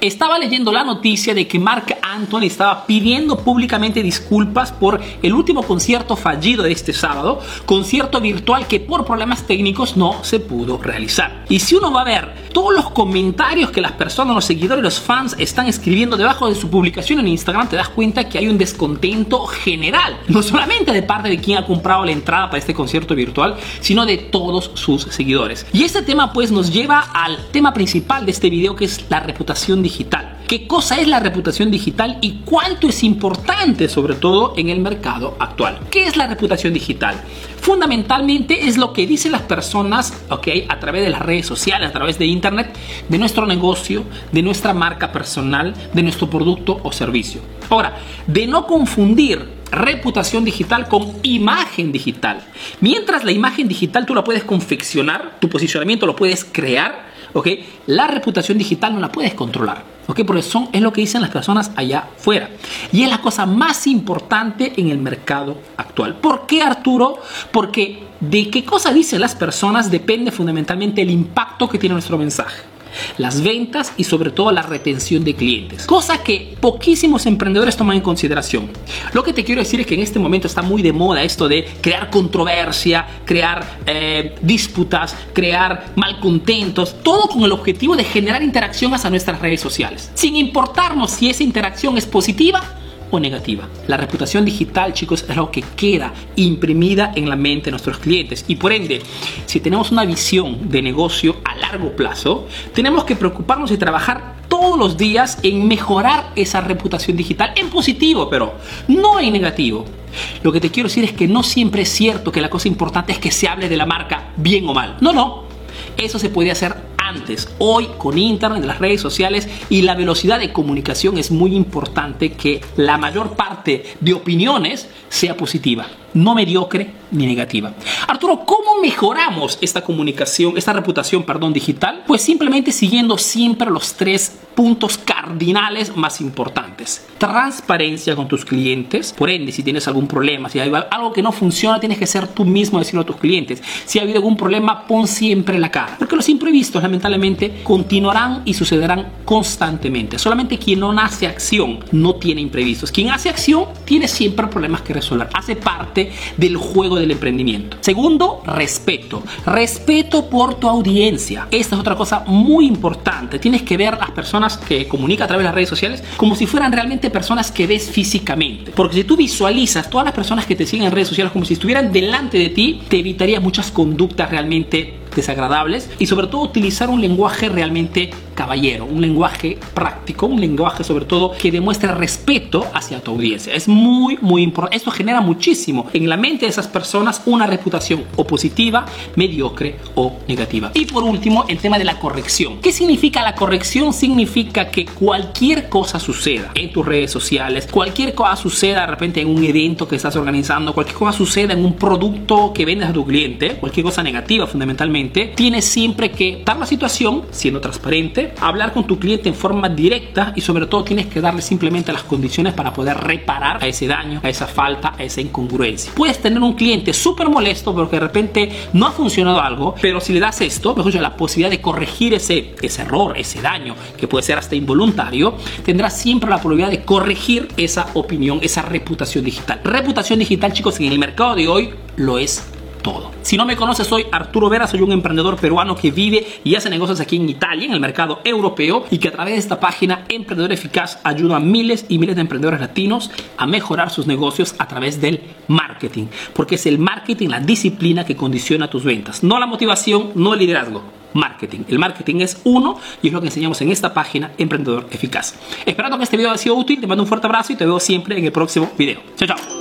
Estaba leyendo la noticia de que Mark Anthony estaba pidiendo públicamente disculpas por el último concierto fallido de este sábado, concierto virtual que por problemas técnicos no se pudo realizar. Y si uno va a ver todos los comentarios que las personas, los seguidores, los fans están escribiendo debajo de su publicación en Instagram, te das cuenta que hay un descontento general, no solamente de parte de quien ha comprado la entrada para este concierto virtual, sino de todos sus seguidores. Y este tema pues nos lleva al tema principal de este video que es la reputación digital. ¿Qué cosa es la reputación digital y cuánto es importante sobre todo en el mercado actual? ¿Qué es la reputación digital? Fundamentalmente es lo que dicen las personas, ¿ok? A través de las redes sociales, a través de internet, de nuestro negocio, de nuestra marca personal, de nuestro producto o servicio. Ahora, de no confundir reputación digital con imagen digital. Mientras la imagen digital tú la puedes confeccionar, tu posicionamiento lo puedes crear, ¿ok? La reputación digital no la puedes controlar, ¿ok? Porque son, es lo que dicen las personas allá afuera. Y es la cosa más importante en el mercado actual. ¿Por qué, Arturo? Porque de qué cosa dicen las personas depende fundamentalmente el impacto que tiene nuestro mensaje las ventas y sobre todo la retención de clientes, cosa que poquísimos emprendedores toman en consideración. Lo que te quiero decir es que en este momento está muy de moda esto de crear controversia, crear eh, disputas, crear malcontentos, todo con el objetivo de generar interacción hacia nuestras redes sociales, sin importarnos si esa interacción es positiva o negativa. La reputación digital, chicos, es algo que queda imprimida en la mente de nuestros clientes y por ende, si tenemos una visión de negocio a largo plazo, tenemos que preocuparnos y trabajar todos los días en mejorar esa reputación digital en positivo, pero no en negativo. Lo que te quiero decir es que no siempre es cierto que la cosa importante es que se hable de la marca bien o mal. No, no. Eso se puede hacer antes. Hoy con Internet, las redes sociales y la velocidad de comunicación es muy importante que la mayor parte de opiniones sea positiva, no mediocre ni negativa. Arturo, ¿cómo mejoramos esta comunicación, esta reputación, perdón, digital? Pues simplemente siguiendo siempre los tres puntos cardinales más importantes. Transparencia con tus clientes. Por ende, si tienes algún problema, si hay algo que no funciona, tienes que ser tú mismo decirlo a tus clientes. Si ha habido algún problema, pon siempre la cara. Porque los imprevistos, lamentablemente, continuarán y sucederán constantemente. Solamente quien no hace acción no tiene imprevistos. Quien hace acción tiene siempre problemas que resolver. Hace parte del juego del emprendimiento. Segundo, respeto. Respeto por tu audiencia. Esta es otra cosa muy importante. Tienes que ver las personas que comunican a través de las redes sociales como si fueran realmente personas que ves físicamente. Porque si tú visualizas todas las personas que te siguen en redes sociales como si estuvieran delante de ti, te evitaría muchas conductas realmente desagradables y sobre todo utilizar un lenguaje realmente caballero, un lenguaje práctico, un lenguaje sobre todo que demuestre respeto hacia tu audiencia. Es muy, muy importante. Esto genera muchísimo en la mente de esas personas una reputación o positiva, mediocre o negativa. Y por último, el tema de la corrección. ¿Qué significa la corrección? Significa que cualquier cosa suceda en tus redes sociales, cualquier cosa suceda de repente en un evento que estás organizando, cualquier cosa suceda en un producto que vendes a tu cliente, cualquier cosa negativa fundamentalmente, tienes siempre que dar la situación siendo transparente, hablar con tu cliente en forma directa y sobre todo tienes que darle simplemente las condiciones para poder reparar a ese daño, a esa falta, a esa incongruencia. Puedes tener un cliente súper molesto porque de repente no ha funcionado algo, pero si le das esto, mejor dicho, la posibilidad de corregir ese, ese error, ese daño, que puede ser hasta involuntario, tendrás siempre la probabilidad de corregir esa opinión, esa reputación digital. Reputación digital, chicos, en el mercado de hoy lo es todo. Si no me conoces, soy Arturo Vera, soy un emprendedor peruano que vive y hace negocios aquí en Italia, en el mercado europeo, y que a través de esta página Emprendedor Eficaz ayuda a miles y miles de emprendedores latinos a mejorar sus negocios a través del marketing. Porque es el marketing, la disciplina que condiciona tus ventas, no la motivación, no el liderazgo marketing. El marketing es uno y es lo que enseñamos en esta página Emprendedor Eficaz. Esperando que este video haya sido útil, te mando un fuerte abrazo y te veo siempre en el próximo video. Chao, chao.